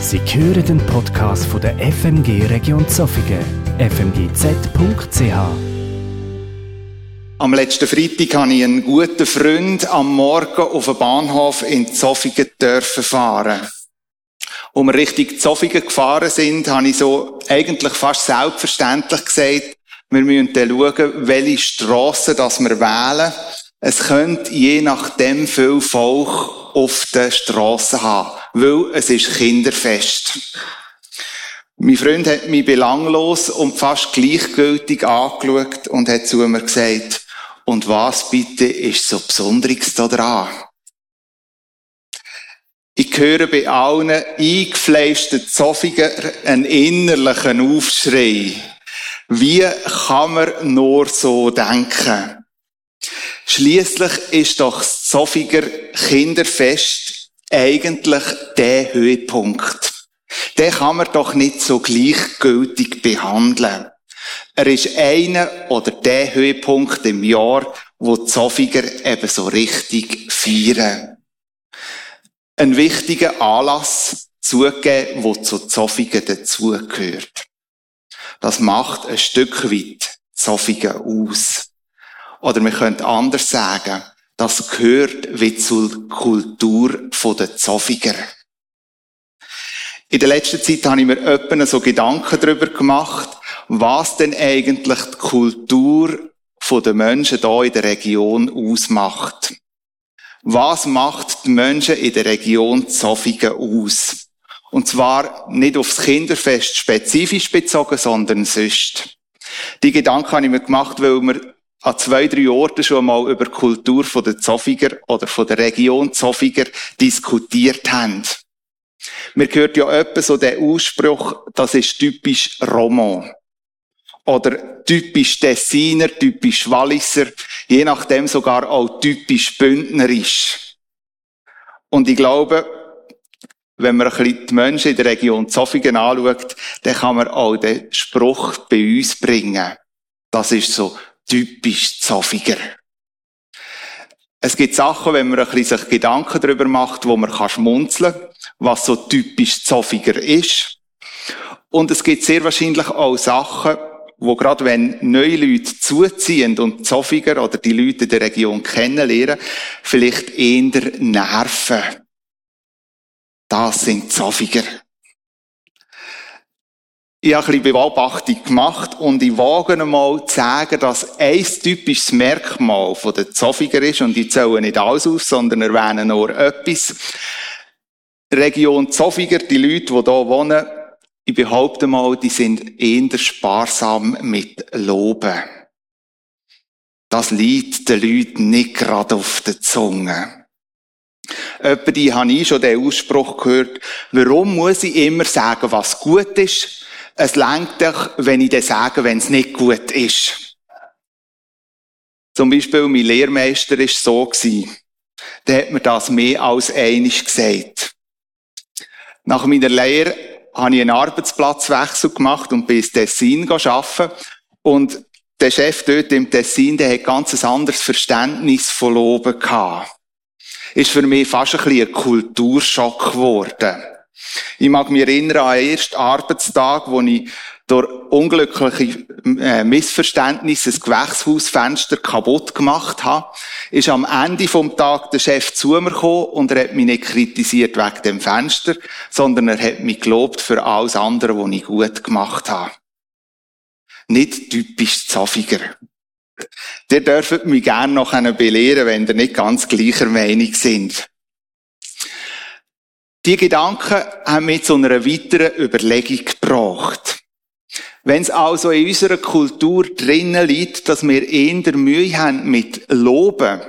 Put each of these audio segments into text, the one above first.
Sie hören den Podcast von der FMG Region Zofingen, fmgz.ch. Am letzten Freitag habe ich einen guten Freund am Morgen auf den Bahnhof in Zofingen dürfen fahren. Als wir Richtung Zofingen gefahren sind, habe ich so eigentlich fast selbstverständlich gesagt, wir müssen dann schauen, welche Strassen das wir wählen. Es könnte je nachdem viel Volk auf den Strassen haben, weil es ist Kinderfest. Mein Freund hat mich belanglos und fast gleichgültig angeschaut und hat zu mir gesagt, und was bitte ist so Besonderes da dran? Ich höre bei allen eingefleischten Zoffiger einen innerlichen Aufschrei. Wie kann man nur so denken? Schließlich ist doch das Zoffiger Kinderfest eigentlich der Höhepunkt. Den kann man doch nicht so gleichgültig behandeln. Er ist einer oder der Höhepunkt im Jahr, wo die Zoffiger eben so richtig feiern. Ein wichtiger Anlass zugeben, wo zu Zoffigen dazugehört. Das macht ein Stück weit Zoffigen aus. Oder wir können anders sagen, das gehört wie zur Kultur der Zoffiger. In der letzten Zeit habe ich mir öppen so Gedanken darüber gemacht, was denn eigentlich die Kultur der Menschen hier in der Region ausmacht. Was macht die Menschen in der Region Zofingen aus? Und zwar nicht aufs Kinderfest spezifisch bezogen, sondern sonst. Die Gedanken habe ich mir gemacht, weil wir an zwei, drei Orten schon mal über die Kultur der Zofiger oder von der Region Zofiger diskutiert haben. Mir gehört ja etwa so der Ausspruch, das ist typisch Roman. Oder typisch Tessiner, typisch Walliser, je nachdem sogar auch typisch Bündnerisch. Und ich glaube, wenn man ein bisschen die Menschen in der Region Zofingen anschaut, dann kann man auch den Spruch bei uns bringen. Das ist so typisch Zofiger. Es gibt Sachen, wenn man ein bisschen sich Gedanken darüber macht, wo man schmunzeln kann, was so typisch Zofiger ist. Und es gibt sehr wahrscheinlich auch Sachen, wo gerade wenn neue Leute zuziehen und Zofiger oder die Leute der Region kennenlernen, vielleicht eher nerven. Das sind Zofiger ich habe ein bisschen Beobachtung gemacht und ich wage einmal zu sagen, dass ein typisches Merkmal von der Zofiger ist, und ich zähle nicht alles auf, sondern erwähne nur etwas. Region Zofiger, die Leute, die hier wohnen, ich behaupte mal, die sind eher sparsam mit Loben. Das liegt den Leuten nicht gerade auf der Zunge. Etwa die habe ich schon den Ausspruch gehört, warum muss ich immer sagen, was gut ist, es lenkt doch, wenn ich dir sage, wenn es nicht gut ist. Zum Beispiel, mein Lehrmeister war so. Der hat mir das mehr als einig gesagt. Nach meiner Lehre habe ich einen Arbeitsplatzwechsel gemacht und bin ins Tessin arbeiten. Und der Chef dort im Tessin, der hat ganz ein anderes Verständnis von Loben gehabt. Ist für mich fast ein bisschen ein Kulturschock geworden. Ich mag mich erinnern an den ersten Arbeitstag, wo ich durch unglückliche äh, Missverständnisse das Gewächshausfenster kaputt gemacht habe, ist am Ende vom Tag der Chef zu mir gekommen und er hat mich nicht kritisiert wegen dem Fenster, sondern er hat mich gelobt für alles andere, was ich gut gemacht habe. Nicht typisch Zaffiger. Der dürft mich gerne noch belehren, wenn ihr nicht ganz gleicher Meinung sind. Die Gedanken haben mich zu einer weiteren Überlegung gebracht. Wenn es also in unserer Kultur drinnen liegt, dass wir eher Mühe haben mit Loben,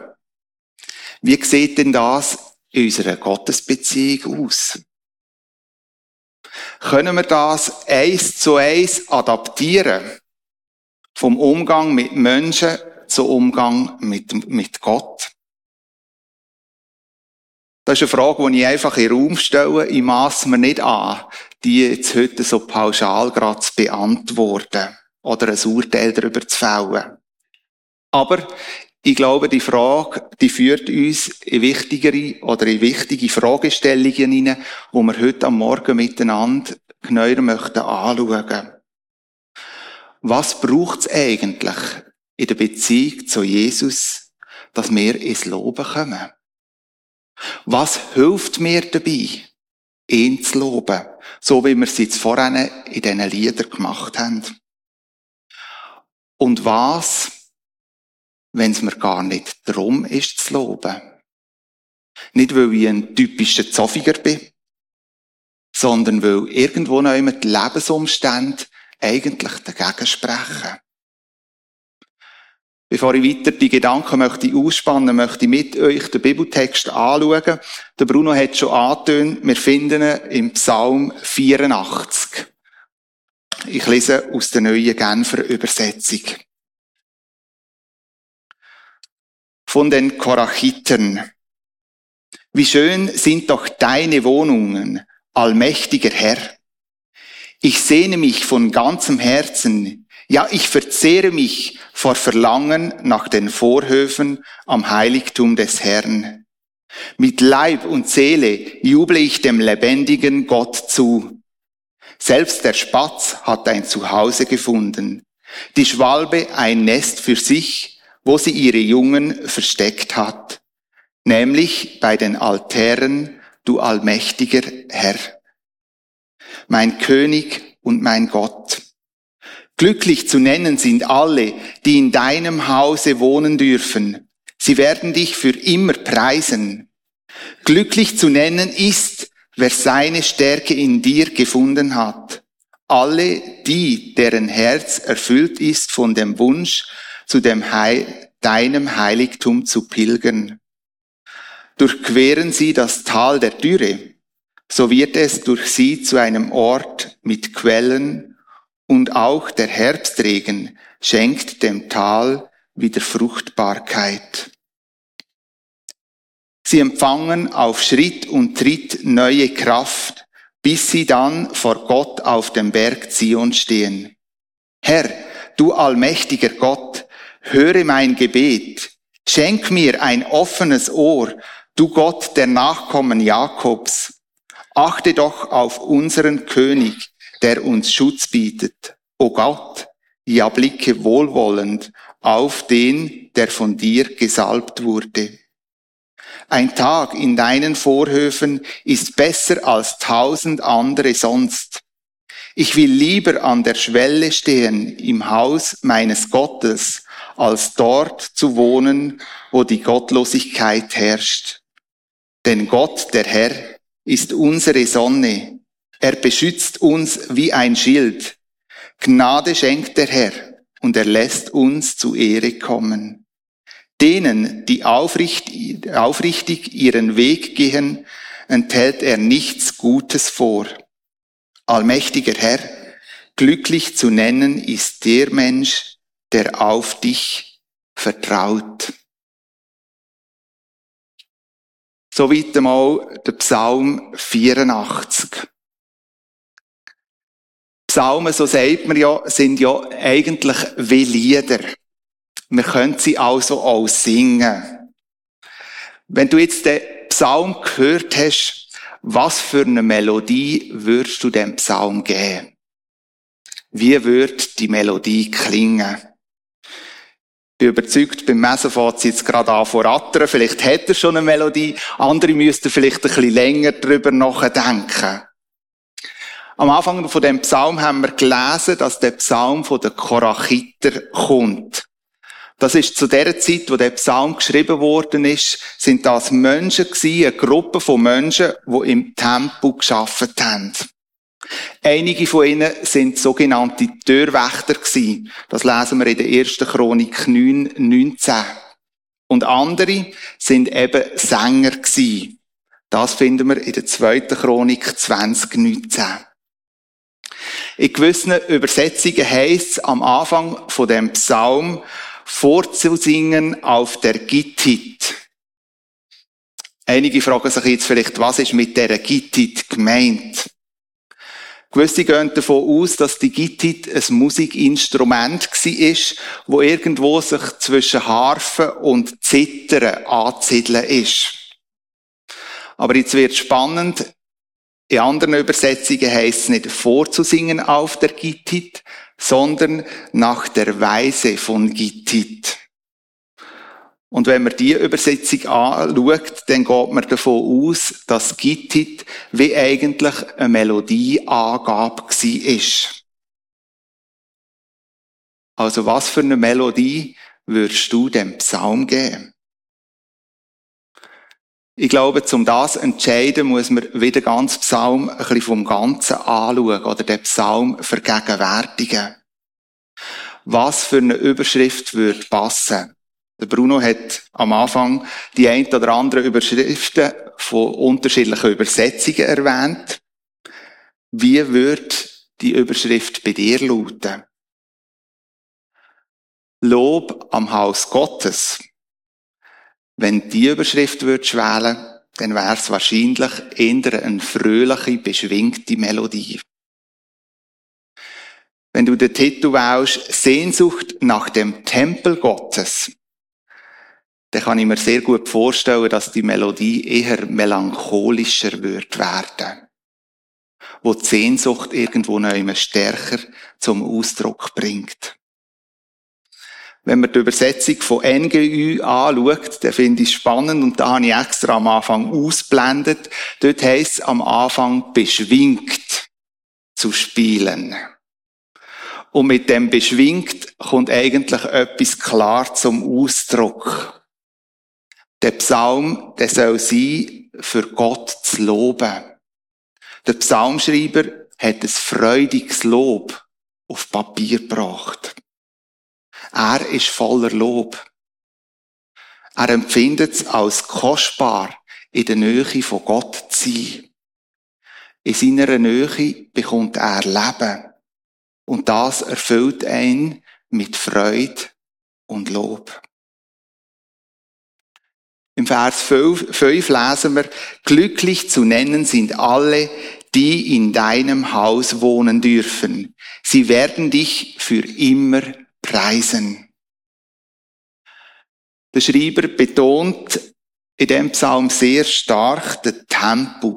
wie sieht denn das in unserer Gottesbeziehung aus? Können wir das eins zu eins adaptieren? Vom Umgang mit Menschen zum Umgang mit, mit Gott? Das ist eine Frage, die ich einfach in den Raum stelle. Ich masse mir nicht an, die jetzt heute so pauschal gerade zu beantworten oder ein Urteil darüber zu fällen. Aber Ich glaube, die Frage, die führt uns in wichtigere oder in wichtige Fragestellungen hinein, wo wir heute am Morgen miteinander genauer möchten anschauen. Was braucht es eigentlich in der Beziehung zu Jesus, dass wir ins Loben kommen? Was hilft mir dabei, ihn zu loben, so wie wir es jetzt vorhin in diesen Liedern gemacht haben? Und was wenn es mir gar nicht darum ist zu loben. Nicht, weil ich ein typischer Zoffiger bin, sondern weil irgendwo noch immer die Lebensumstände eigentlich dagegen sprechen. Bevor ich weiter die Gedanken möchte ausspannen, möchte ich mit euch den Bibeltext anschauen. Der Bruno hat schon angetönt, wir finden ihn im Psalm 84. Ich lese aus der neuen Genfer Übersetzung. von den Korachiten. Wie schön sind doch deine Wohnungen, allmächtiger Herr. Ich sehne mich von ganzem Herzen, ja, ich verzehre mich vor Verlangen nach den Vorhöfen am Heiligtum des Herrn. Mit Leib und Seele juble ich dem lebendigen Gott zu. Selbst der Spatz hat ein Zuhause gefunden, die Schwalbe ein Nest für sich wo sie ihre Jungen versteckt hat, nämlich bei den Altären, du allmächtiger Herr. Mein König und mein Gott. Glücklich zu nennen sind alle, die in deinem Hause wohnen dürfen. Sie werden dich für immer preisen. Glücklich zu nennen ist, wer seine Stärke in dir gefunden hat. Alle die, deren Herz erfüllt ist von dem Wunsch, zu dem Heil, deinem Heiligtum zu pilgern. Durchqueren sie das Tal der Dürre, so wird es durch sie zu einem Ort mit Quellen und auch der Herbstregen schenkt dem Tal wieder Fruchtbarkeit. Sie empfangen auf Schritt und Tritt neue Kraft, bis sie dann vor Gott auf dem Berg Zion stehen. Herr, du allmächtiger Gott, höre mein Gebet, schenk mir ein offenes Ohr, du Gott der Nachkommen Jakobs. Achte doch auf unseren König, der uns Schutz bietet. O Gott, ja blicke wohlwollend auf den, der von dir gesalbt wurde. Ein Tag in deinen Vorhöfen ist besser als tausend andere sonst. Ich will lieber an der Schwelle stehen im Haus meines Gottes, als dort zu wohnen, wo die Gottlosigkeit herrscht. Denn Gott, der Herr, ist unsere Sonne. Er beschützt uns wie ein Schild. Gnade schenkt der Herr und er lässt uns zu Ehre kommen. Denen, die aufrichtig, ihren Weg gehen, enthält er nichts Gutes vor. Allmächtiger Herr, glücklich zu nennen ist der Mensch, der auf dich vertraut. Soweit einmal der Psalm 84. Psalmen, so sagt man ja, sind ja eigentlich wie Lieder. Wir können sie also auch singen. Wenn du jetzt den Psalm gehört hast, was für eine Melodie würdest du dem Psalm geben? Wie wird die Melodie klingen? bin überzeugt, beim Messen fährt jetzt gerade an vor rattern. Vielleicht hat er schon eine Melodie. Andere müssten vielleicht ein bisschen länger drüber nachdenken. Am Anfang von dem Psalm haben wir gelesen, dass der Psalm von den Korachiter kommt. Das ist zu der Zeit, wo der Psalm geschrieben worden ist, sind das Menschen gewesen, eine Gruppe von Menschen, die im Tempel geschafft haben. Einige von ihnen sind sogenannte Türwächter gewesen. Das lesen wir in der ersten Chronik 9, 19. Und andere sind eben Sänger gewesen. Das finden wir in der zweiten Chronik 2019. In gewissen Übersetzungen heisst es am Anfang von dem Psalm, vorzusingen auf der Gittit. Einige fragen sich jetzt vielleicht, was ist mit der Gittit gemeint? Gewisse gehen davon aus, dass die Gittite ein Musikinstrument war, wo irgendwo sich zwischen Harfe und Zittern anzusiedeln ist. Aber jetzt wird spannend. In anderen Übersetzungen heißt es nicht vorzusingen auf der Gittit, sondern nach der Weise von Gittit. Und wenn man die Übersetzung anschaut, dann geht man davon aus, dass Gittit wie eigentlich eine Melodieangabe war. Also was für eine Melodie würdest du dem Psalm geben? Ich glaube, zum das entscheiden muss man wieder ganz Psalm ein bisschen vom Ganzen anschauen oder den Psalm vergegenwärtigen. Was für eine Überschrift würde passen? Der Bruno hat am Anfang die ein oder anderen Überschriften von unterschiedlichen Übersetzungen erwähnt. Wie würde die Überschrift bei dir lauten? Lob am Haus Gottes. Wenn die Überschrift würdest wählen, dann wäre es wahrscheinlich eher eine fröhliche, beschwingte Melodie. Wenn du den Titel wählst, Sehnsucht nach dem Tempel Gottes, dann kann ich mir sehr gut vorstellen, dass die Melodie eher melancholischer wird werden. Wo die Sehnsucht irgendwo noch immer stärker zum Ausdruck bringt. Wenn man die Übersetzung von NGÜ anschaut, dann finde ich es spannend und da habe ich extra am Anfang ausblendet. Dort heisst es am Anfang beschwingt zu spielen. Und mit dem beschwingt kommt eigentlich etwas klar zum Ausdruck. Der Psalm, der soll sein, für Gott zu loben. Der Psalmschreiber hat ein freudiges Lob auf Papier gebracht. Er ist voller Lob. Er empfindet es als kostbar, in der Nähe von Gott zu sein. In seiner Nähe bekommt er Leben. Und das erfüllt ihn mit Freude und Lob. Im Vers 5, 5 lesen wir, glücklich zu nennen sind alle, die in deinem Haus wohnen dürfen. Sie werden dich für immer preisen. Der Schreiber betont in dem Psalm sehr stark den Tempel,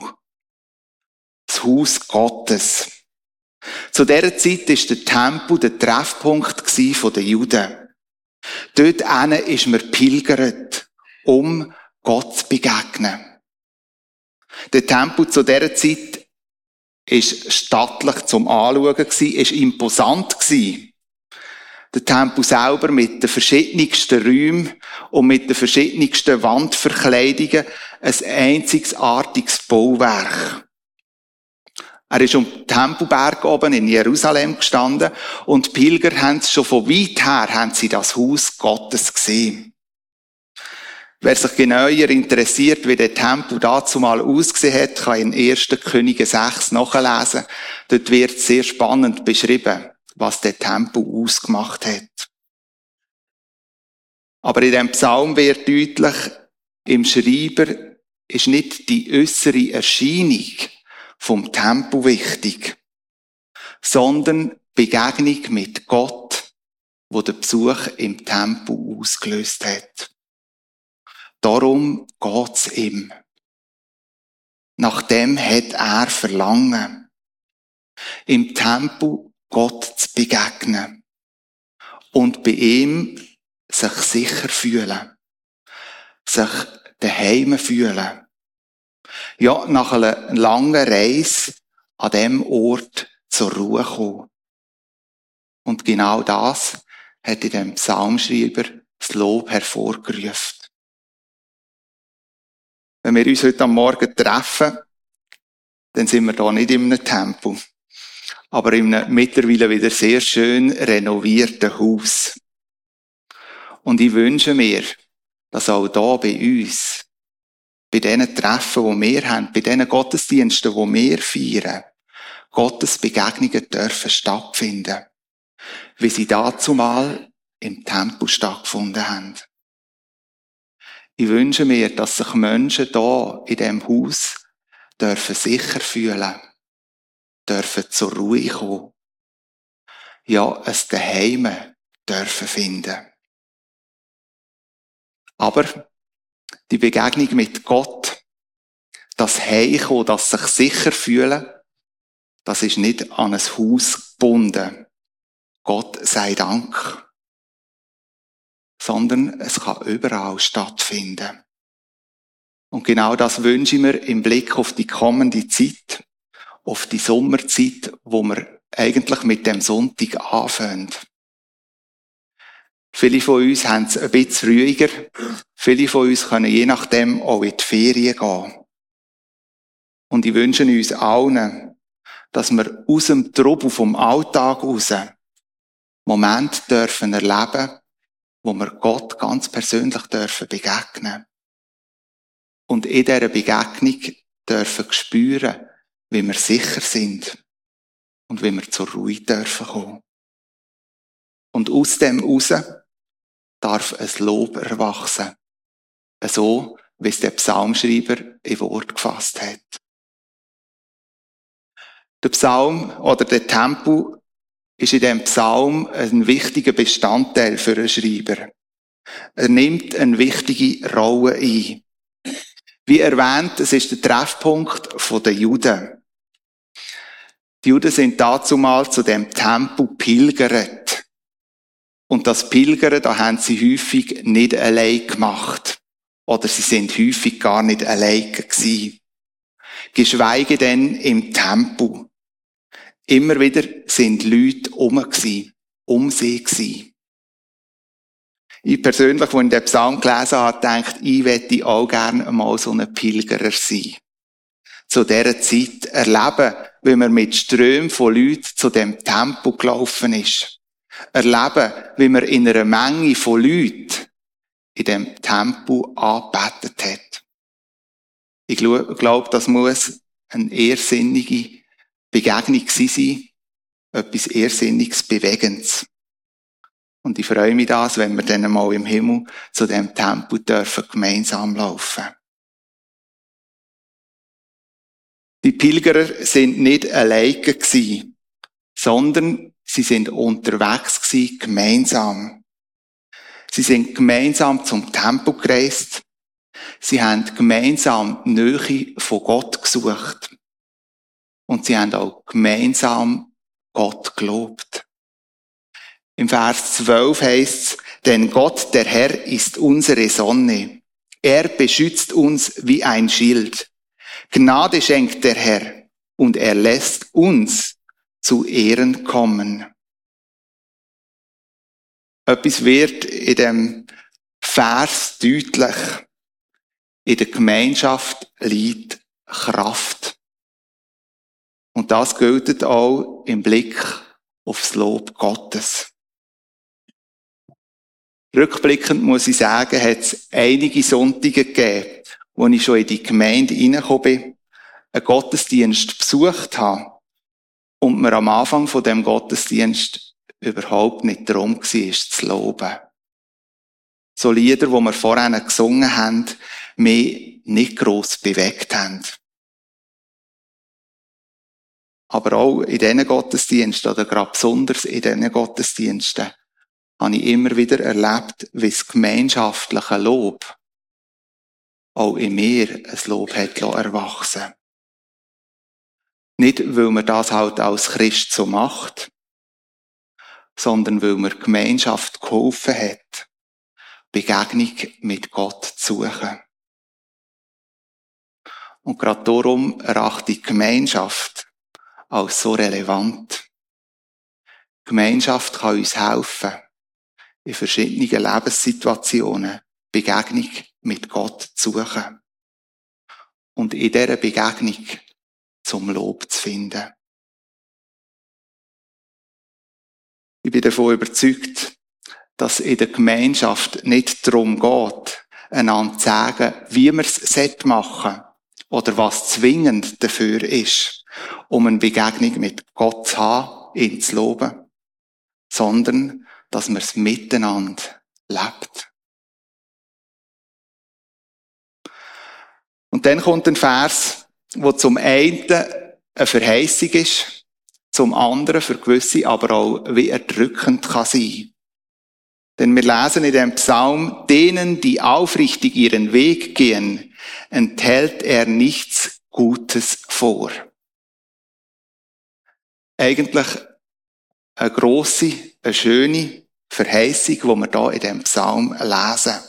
das Haus Gottes. Zu dieser Zeit ist der Tempel der Treffpunkt der Juden. Dort ist man pilgert um Gott zu begegnen. Der Tempel zu dieser Zeit ist stattlich zum Anschauen ist imposant. Der Tempel selber mit den verschiedensten Räumen und mit den verschiedensten Wandverkleidungen ein einzigartiges Bauwerk. Er ist um den Tempelberg oben in Jerusalem gestanden und die Pilger haben schon von weit her haben sie das Haus Gottes gesehen. Wer sich genauer interessiert, wie der Tempel dazu mal ausgesehen hat, kann in 1. Könige 6 nachlesen. Dort wird sehr spannend beschrieben, was der Tempel ausgemacht hat. Aber in dem Psalm wird deutlich, im Schreiber ist nicht die äußere Erscheinung vom Tempel wichtig, sondern Begegnung mit Gott, wo der Besuch im Tempel ausgelöst hat. Darum geht's ihm. Nach dem hat er Verlangen, im Tempel Gott zu begegnen und bei ihm sich sicher fühlen, sich daheim fühlen. Ja, nach einer langen Reise an dem Ort zur Ruhe kommen. Und genau das hat in dem Psalmschreiber das Lob hervorgerufen. Wenn wir uns heute am Morgen treffen, dann sind wir da nicht in einem Tempel, aber in einem mittlerweile wieder sehr schön renovierten Haus. Und ich wünsche mir, dass auch da bei uns, bei diesen Treffen, die wir haben, bei diesen Gottesdiensten, die wir feiern, Gottes Begegnungen dürfen stattfinden, wie sie dazu mal im Tempel stattgefunden haben. Ich wünsche mir, dass sich Menschen da in dem Haus dürfen sicher fühlen. Dürfen zur Ruhe kommen. Ja, es Daheim dürfen finden. Aber die Begegnung mit Gott, das Heimkommen, das sich sicher fühlen, das ist nicht an ein Haus gebunden. Gott sei Dank. Sondern es kann überall stattfinden. Und genau das wünsche ich mir im Blick auf die kommende Zeit, auf die Sommerzeit, wo wir eigentlich mit dem Sonntag anfangen. Viele von uns haben es ein bisschen ruhiger. Viele von uns können je nachdem auch in die Ferien gehen. Und ich wünsche uns allen, dass wir aus dem Trubel vom Alltag raus Moment dürfen erleben, wo wir Gott ganz persönlich dürfen begegnen. Und in dieser Begegnung dürfen spüren, wie wir sicher sind und wie wir zur Ruhe dürfen kommen. Und aus dem raus darf ein Lob erwachsen. So, wie es der Psalmschreiber in Wort gefasst hat. Der Psalm oder der Tempo ist in dem Psalm ein wichtiger Bestandteil für einen Schreiber. Er nimmt eine wichtige Rolle ein. Wie erwähnt, es ist der Treffpunkt der Juden. Die Juden sind dazu mal zu dem Tempo pilgert. Und das Pilgern, da haben sie häufig nicht allein gemacht. Oder sie sind häufig gar nicht allein gewesen. Geschweige denn im Tempo. Immer wieder sind Leute um gewesen, um sie gewesen. Ich persönlich, wo ich den Psalm gelesen habe, denkt, ich wette auch gerne mal so ein Pilgerer sein. Zu dieser Zeit erleben, wie man mit Strömen von Leuten zu dem Tempo gelaufen ist. Erleben, wie man in einer Menge von Leuten in dem Tempo angebetet hat. Ich glaube, das muss eine ehrsinnige Begegnung sein, etwas Ehrsinniges, Bewegendes. Und ich freue mich das, wenn wir dann mal im Himmel zu dem Tempel dürfen gemeinsam laufen. Die Pilgerer sind nicht alleine gewesen, sondern sie sind unterwegs gewesen, gemeinsam. Sie sind gemeinsam zum Tempel gereist. Sie haben gemeinsam Nähe von Gott gesucht. Und sie haben auch gemeinsam Gott gelobt. Im Vers 12 heißt es, denn Gott, der Herr, ist unsere Sonne. Er beschützt uns wie ein Schild. Gnade schenkt der Herr und er lässt uns zu Ehren kommen. Etwas wird in dem Vers deutlich. In der Gemeinschaft liegt Kraft. Und das gilt auch im Blick aufs Lob Gottes. Rückblickend muss ich sagen, hat es einige Sonntage gegeben, wo ich schon in die Gemeinde reingekommen bin, einen Gottesdienst besucht habe und mir am Anfang von dem Gottesdienst überhaupt nicht darum war, zu loben. So Lieder, wo wir vorher gesungen haben, mich nicht gross bewegt haben. Aber auch in diesen Gottesdiensten, oder gerade besonders in diesen Gottesdiensten, habe ich immer wieder erlebt, wie das gemeinschaftliche Lob auch in mir ein Lob hat erwachsen Nicht, weil man das halt als Christ so macht, sondern weil mir Gemeinschaft geholfen hat, Begegnung mit Gott zu suchen. Und gerade darum erachte ich Gemeinschaft als so relevant. Gemeinschaft kann uns helfen, in verschiedenen Lebenssituationen Begegnung mit Gott zu suchen. Und in dieser Begegnung zum Lob zu finden. Ich bin davon überzeugt, dass in der Gemeinschaft nicht darum geht, einander zu sagen, wie wir es machen oder was zwingend dafür ist, um eine Begegnung mit Gott zu haben, ihn zu loben, sondern dass man es miteinander lebt. Und dann kommt ein Vers, wo zum einen eine Verheißung ist zum anderen für gewisse aber auch wie erdrückend kann sein. Denn wir lesen in dem Psalm, denen, die aufrichtig ihren Weg gehen, enthält er nichts Gutes vor. Eigentlich eine grosse, eine schöne Verheißung, die wir da in dem Psalm lesen.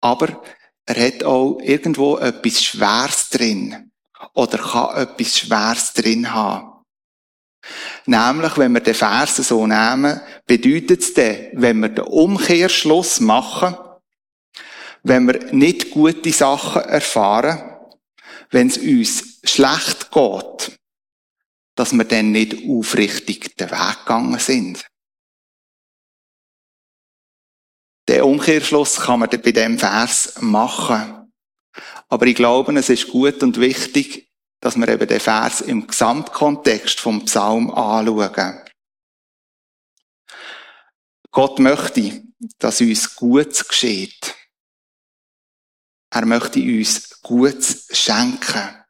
Aber er hat auch irgendwo etwas Schweres drin. Oder kann etwas Schweres drin haben. Nämlich, wenn wir den Vers so nehmen, bedeutet es dann, wenn wir den Umkehrschluss machen, wenn wir nicht gute Sachen erfahren, wenn es uns schlecht geht, dass wir dann nicht aufrichtig den Weg gegangen sind. Den Umkehrschluss kann man bei dem Vers machen. Aber ich glaube, es ist gut und wichtig, dass wir eben den Vers im Gesamtkontext vom Psalm anschauen. Gott möchte, dass uns Gutes geschieht. Er möchte uns Gutes schenken.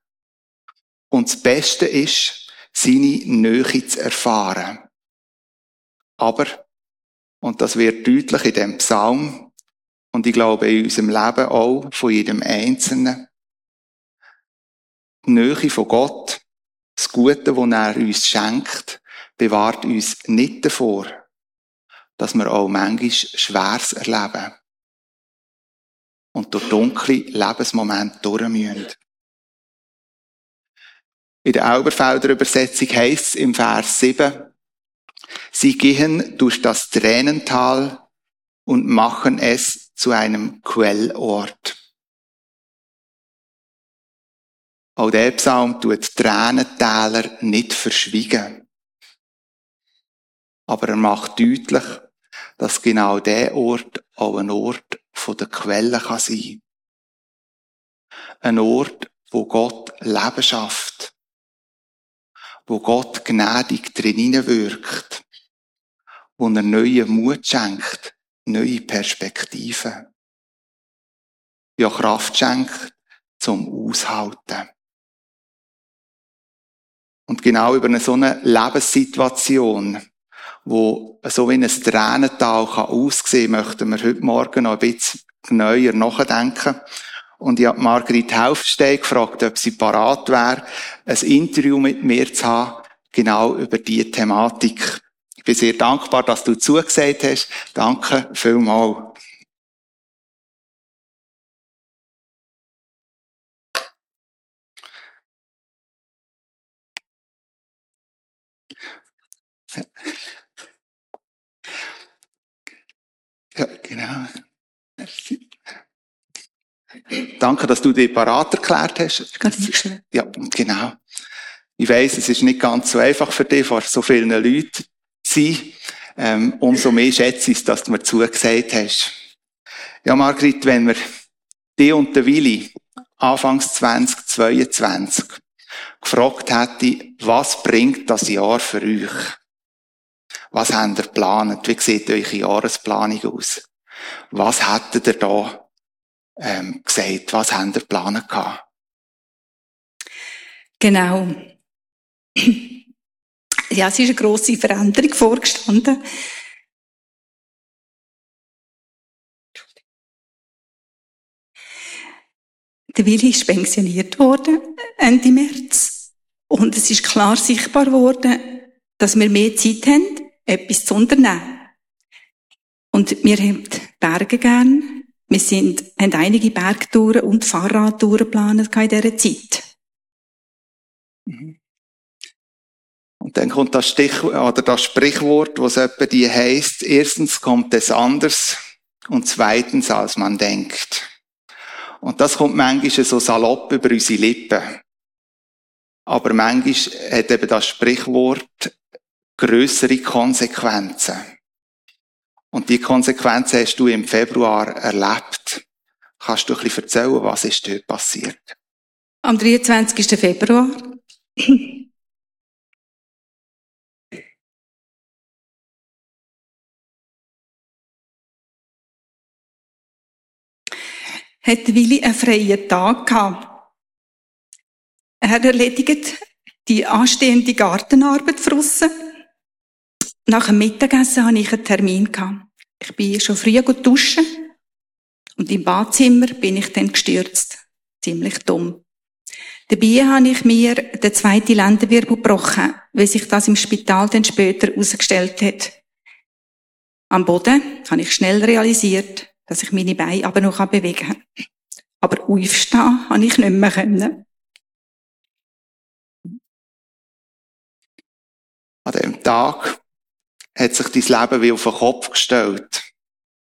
Und das Beste ist, seine Nähe zu erfahren. Aber, und das wird deutlich in dem Psalm, und ich glaube in unserem Leben auch von jedem Einzelnen, die Nähe von Gott, das Gute, das er uns schenkt, bewahrt uns nicht davor, dass wir auch manchmal Schweres erleben. Und durch dunkle Lebensmomente durch müssen. In der Auberfelder Übersetzung heißt es im Vers 7, Sie gehen durch das Tränental und machen es zu einem Quellort. Auch der Psalm tut Tränentäler nicht verschwiegen. Aber er macht deutlich, dass genau der Ort auch ein Ort von der Quelle kann. Ein Ort, wo Gott Leben schafft. Wo Gott gnädig drin wirkt. Wo er neuen Mut schenkt, neue Perspektiven. Ja, Kraft schenkt zum Aushalten. Und genau über eine so eine Lebenssituation, wo so wie ein Tränental kann aussehen, möchten wir heute Morgen noch ein bisschen neuer nachdenken. Und ich habe Margrit Haufstein gefragt, ob sie parat wäre, ein Interview mit mir zu haben, genau über diese Thematik. Ich bin sehr dankbar, dass du zugesagt hast. Danke vielmals. Ja, genau. Danke, dass du dich parat erklärt hast. Ja, genau. Ich weiss, es ist nicht ganz so einfach für dich, vor so vielen Leuten zu sein. Ähm, umso mehr schätze ich es, dass du mir zugesagt hast. Ja, Margrit, wenn wir dich und den Willi anfangs 2022 gefragt hätte, was bringt das Jahr für euch? Was habt ihr geplant? Wie sieht eure Jahresplanung aus? Was hättet ihr da ähm, gesagt? Was habt ihr geplant gehabt? Genau. Ja, es ist eine grosse Veränderung vorgestanden. Der Willi ist pensioniert worden Ende März. Und es ist klar sichtbar worden, dass wir mehr Zeit haben etwas zu unternehmen. Und wir haben die Berge gern. Wir sind, haben einige Bergtouren und Fahrradtouren geplant in dieser Zeit. Mhm. Und dann kommt das Stich, oder das Sprichwort, was etwa die heißt, erstens kommt es anders und zweitens als man denkt. Und das kommt manchmal so salopp über unsere Lippen. Aber manchmal hat eben das Sprichwort größere Konsequenzen. Und die Konsequenzen hast du im Februar erlebt. Kannst du ein bisschen erzählen, was ist dort passiert? Am 23. Februar. hat Willi einen freien Tag gehabt. Er erledigt die anstehende Gartenarbeit draussen. Nach dem Mittagessen hatte ich einen Termin. Ich bin schon früh duschen. Und im Badzimmer bin ich dann gestürzt. Ziemlich dumm. Dabei habe ich mir den zweiten Lendenwirbel gebrochen, wie sich das im Spital dann später herausgestellt hat. Am Boden habe ich schnell realisiert, dass ich meine Beine aber noch bewegen kann. Aber aufstehen habe ich nicht mehr können. An dem Tag hat sich dein Leben wie auf den Kopf gestellt.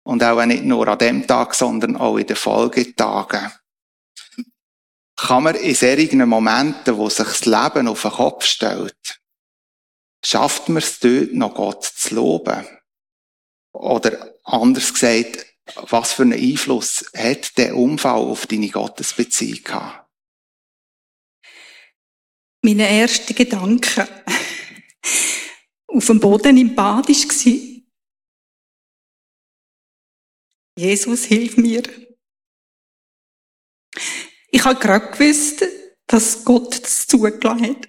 Und auch nicht nur an dem Tag, sondern auch in den Folgetagen. Kann man in solchen Momenten, wo sich das Leben auf den Kopf stellt, schafft man es dort noch Gott zu loben? Oder anders gesagt, was für einen Einfluss hat der Unfall auf deine Gottesbeziehung gehabt? Meine ersten Gedanken auf dem Boden im Bad war, Jesus, hilf mir. Ich habe gerade gewusst, dass Gott das zugelassen hat.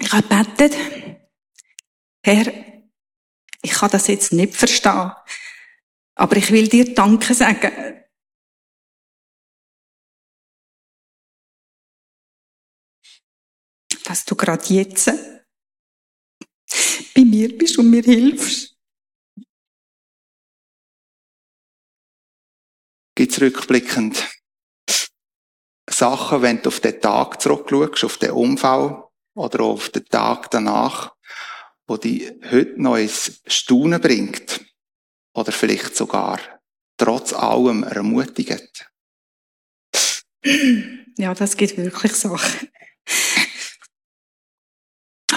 Ich habe gebetet, Herr, ich kann das jetzt nicht verstehen, aber ich will dir Danke sagen. Dass du gerade jetzt bei mir bist und mir hilfst. Gibt es rückblickend Sachen, wenn du auf den Tag zurückschaust, auf den Unfall oder auf den Tag danach, wo die heute noch ins Staunen bringt oder vielleicht sogar trotz allem ermutigt? Ja, das gibt wirklich Sachen.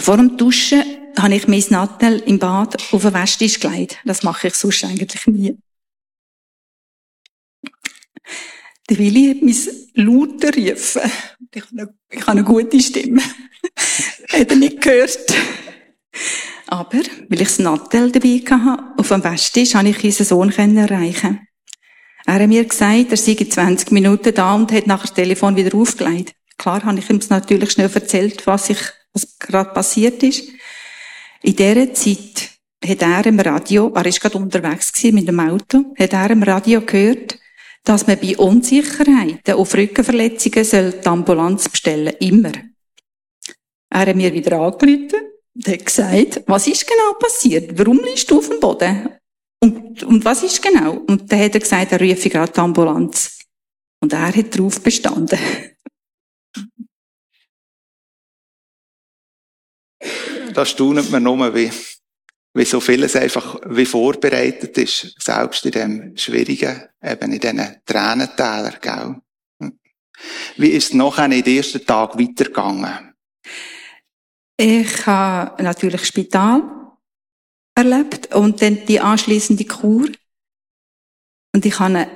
Vor dem Duschen habe ich mein Nattel im Bad auf den Westtisch gelegt. Das mache ich sonst eigentlich nie. Der Willi hat mich lauter rufen. Ich habe eine, ich habe eine gute Stimme. hat er nicht gehört. Aber, weil ich das Nattel dabei hatte, auf dem Westtisch, konnte ich unseren Sohn erreichen. Er hat mir gesagt, er sei in 20 Minuten da und hat nachher das Telefon wieder aufgelegt. Klar habe ich ihm natürlich schnell erzählt, was ich, was gerade passiert ist. In dieser Zeit hat er im Radio, er ist gerade unterwegs mit dem Auto, hat er im Radio gehört, dass man bei Unsicherheiten auf Rückenverletzungen die Ambulanz bestellen Immer. Er hat mir wieder angerufen und hat gesagt, was ist genau passiert? Warum liegst du auf dem Boden? Und, und was ist genau? Und dann hat er gesagt, er rufe gerade die Ambulanz. Und er hat darauf bestanden. Da staunet man nur, wie, wie so vieles einfach wie vorbereitet ist, selbst in dem schwierigen, eben in diesen Tränentälern, gell? Wie ist es nachher in den ersten Tag weitergegangen? Ich habe natürlich Spital erlebt und dann die anschließende Kur. Und ich habe einen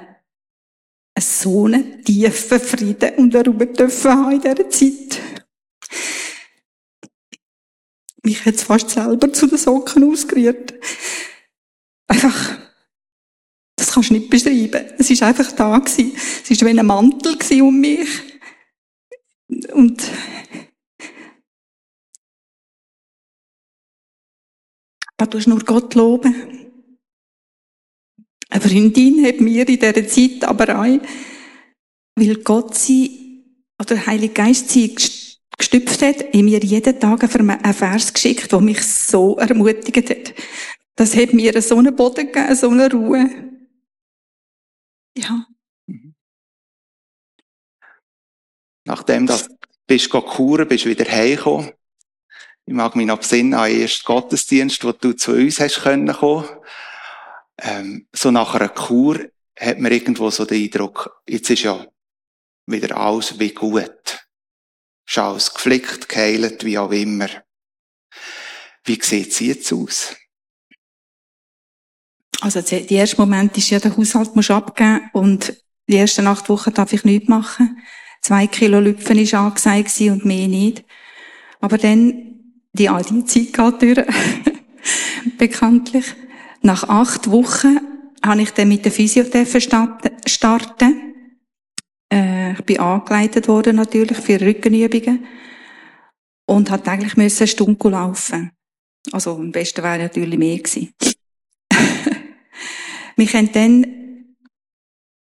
so einen tiefen Frieden und Ruhe dürfen in dieser Zeit. Mich hat es fast selber zu den Socken ausgerührt. Einfach, das kannst du nicht beschreiben. Es ist einfach da gewesen. Es ist wie ein Mantel um mich. Und Da tust nur Gott loben. Eine Freundin hat mir in dieser Zeit aber auch, weil Gott sie, oder Heilige Geist sie gestüpft hat, in mir jeden Tag einen Vers geschickt, der mich so ermutigt hat. Das hat mir so einen Boden gegeben, so eine Ruhe. Ja. Nachdem du bist kuren, bist du wieder heimgekommen. Ich mag mich noch besinnen an den ersten Gottesdienst, wo du zu uns hast können kommen. Ähm, so nach einer Kur hat man irgendwo so den Eindruck, jetzt ist ja wieder alles wie gut. Ist alles geflickt, geheilt, wie auch immer. Wie sieht es jetzt aus? Also, der erste Moment ist ja, der Haushalt muss abgeben und die ersten acht Wochen darf ich nichts machen. Zwei Kilo Lüpfen ist angesagt und mehr nicht. Aber dann die alte Zeit geht durch, bekanntlich. Nach acht Wochen habe ich dann mit der Physiotherapie starten. Äh, ich bin angeleitet worden natürlich für Rückenübungen und hat eigentlich müssen eine Stunde laufen. Also am besten wäre natürlich mehr gewesen. mich haben dann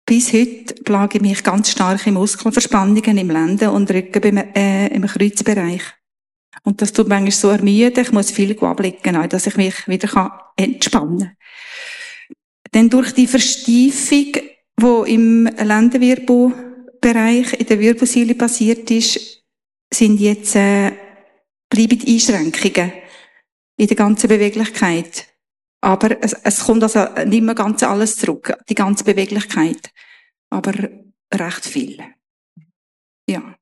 bis heute plage ich mich ganz starke Muskelverspannungen im Lenden und Rücken äh, im Kreuzbereich. Und das tut manchmal so ermüden. Ich muss viel abliegen, dass ich mich wieder entspannen kann. Denn durch die Verstiefung, die im Lendenwirbelbereich, in der Wirbelsäule passiert ist, sind jetzt, äh, bleiben Einschränkungen in der ganzen Beweglichkeit. Aber es, es kommt also nicht mehr ganz alles zurück, die ganze Beweglichkeit. Aber recht viel. Ja.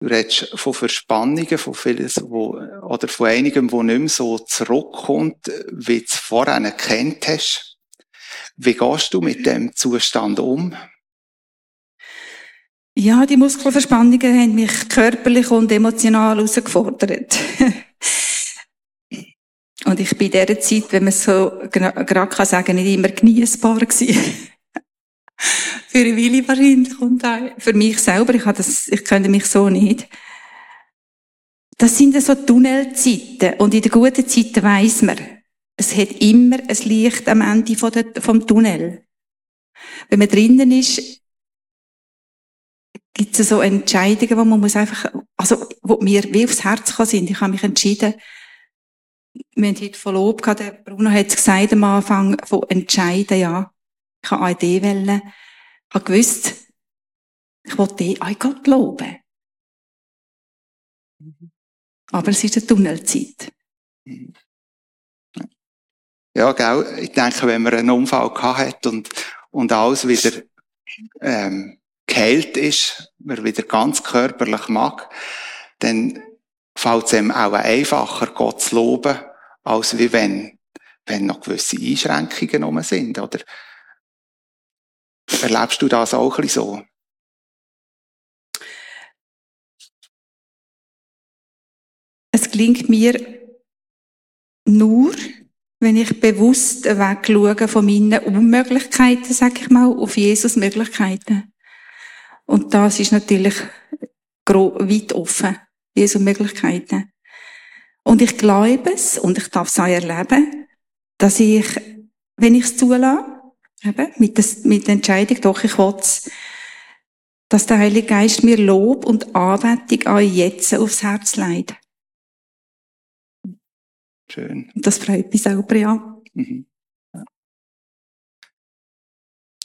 Du redest von Verspannungen, von vieles, wo, oder von einigem, wo nicht mehr so zurückkommt, wie du es vorher erkannt hast. Wie gehst du mit dem Zustand um? Ja, die Muskelverspannungen haben mich körperlich und emotional herausgefordert. und ich bin in dieser Zeit, wenn man so gerade kann sagen, nicht immer genießbar gewesen. für eine Willi wahrscheinlich und für mich selber. Ich, das, ich könnte mich so nicht. Das sind so Tunnelzeiten. Und in den guten Zeiten weiss man, es hat immer ein Licht am Ende vom Tunnel. Wenn man drinnen ist, gibt es so Entscheidungen, wo man muss einfach, also, wo mir wie aufs Herz sind. Ich habe mich entschieden, wir haben heute Verlob gehabt, der Bruno hat es gesagt am Anfang, von entscheiden, ja. Ich habe eine Idee wählen. Ich habe gewusst, ich wollte die an Gott loben. Aber es ist eine Tunnelzeit. Ja, gell. Ich denke, wenn man einen Unfall gehabt hat und, und alles wieder, ähm, geheilt ist, man wieder ganz körperlich mag, dann fällt es einem auch einfacher, Gott zu loben, als wie wenn, wenn noch gewisse Einschränkungen rum sind, oder? Erlebst du das auch ein bisschen so? Es gelingt mir nur, wenn ich bewusst wegschaue von meinen Unmöglichkeiten, sag ich mal, auf Jesus Möglichkeiten. Und das ist natürlich weit offen. Jesu Möglichkeiten. Und ich glaube es, und ich darf es auch erleben, dass ich, wenn ich es zulasse, Eben, mit, des, mit der Entscheidung, doch, ich will dass der Heilige Geist mir Lob und Anbetung auch jetzt aufs Herz legt. Schön. Und das freut mich selber, ja. Mhm. ja.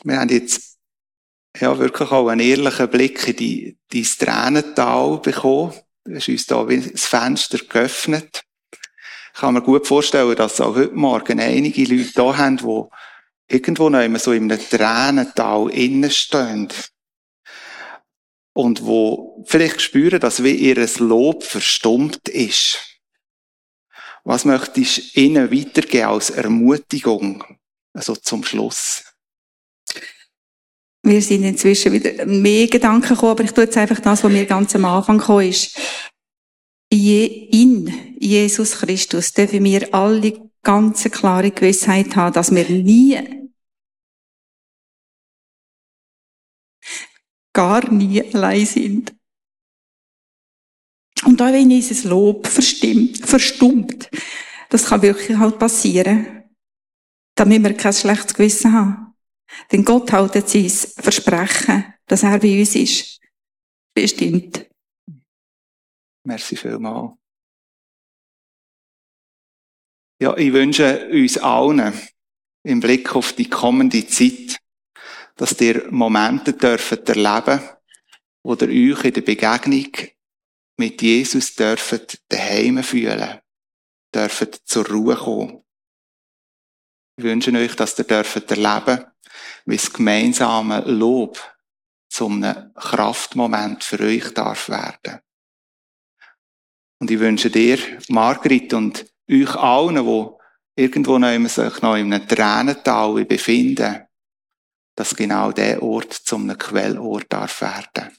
Wir haben jetzt ja, wirklich auch einen ehrlichen Blick in die, dein Tränental bekommen. Du hast uns da wie das Fenster geöffnet. Ich kann mir gut vorstellen, dass auch heute Morgen einige Leute da haben, die irgendwo noch immer so in einem Tränental innen stehen. Und wo vielleicht spüren, dass wie ihr Lob verstummt ist. Was möchtest du ihnen weitergeben als Ermutigung? Also zum Schluss. Wir sind inzwischen wieder mehr Gedanken gekommen, aber ich tue jetzt einfach das, was mir ganz am Anfang gekommen ist. In Jesus Christus dürfen wir alle ganz klare Gewissheit haben, dass wir nie, gar nie allein sind. Und da wenn dieses Lob verstimmt, verstummt, das kann wirklich halt passieren, damit wir kein schlechtes Gewissen haben. Denn Gott hält sein Versprechen, dass er bei uns ist, bestimmt. Merci vielmals. Ja, ich wünsche uns allen im Blick auf die kommende Zeit, dass ihr Momente dürfen erleben, wo ihr euch in der Begegnung mit Jesus dürft daheim fühlen, dürft zur Ruhe kommen. Ich wünsche euch, dass ihr dürft erleben, wie das gemeinsame Lob zu einem Kraftmoment für euch darf werden. Und ich wünsche dir, Margrit und euch allen, die irgendwo noch sich noch in einem Tränental befinden, dass genau der Ort zum Quellort darf werden.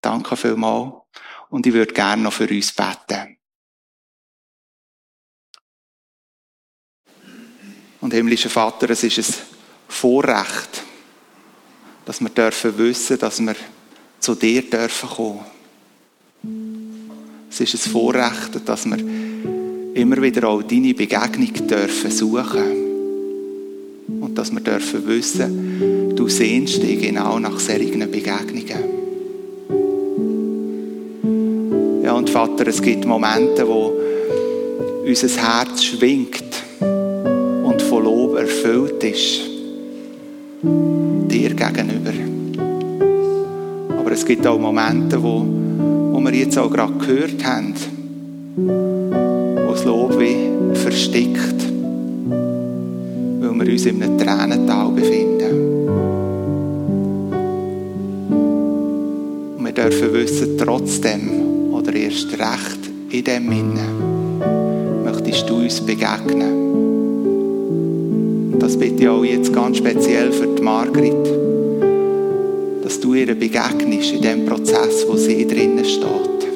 Danke vielmals. Und ich würde gerne noch für uns beten. Und himmlischer Vater, es ist ein Vorrecht, dass wir dürfen wissen, dass wir zu dir dürfen kommen. Es ist ein Vorrecht, dass wir immer wieder auch deine Begegnung dürfen suchen und dass wir dürfen wissen, du sehnst dich genau nach solchen Begegnungen. Und Vater, es gibt Momente, wo unser Herz schwingt und von Lob erfüllt ist. Dir gegenüber. Aber es gibt auch Momente, wo, wo wir jetzt auch gerade gehört haben, wo das Lob wie verstickt, weil wir uns in einem Tränental befinden. Und wir dürfen wissen, trotzdem, oder erst recht in dem Innen möchtest du uns begegnen. Das bitte ich auch jetzt ganz speziell für die Margrit, dass du ihr begegnest in dem Prozess, wo sie drinnen steht.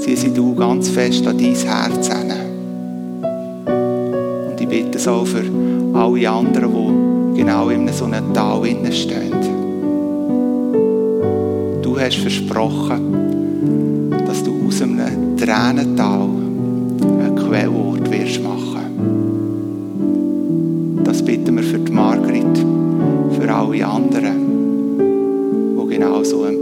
Zieh sie du ganz fest an dein Herz hin. Und ich bitte es auch für alle anderen, die genau in so einem Tal stehen. Du hast versprochen, Tränental ein Quellort wirst machen. Das bitten wir für die Margrit, für alle anderen, die genau so empfinden.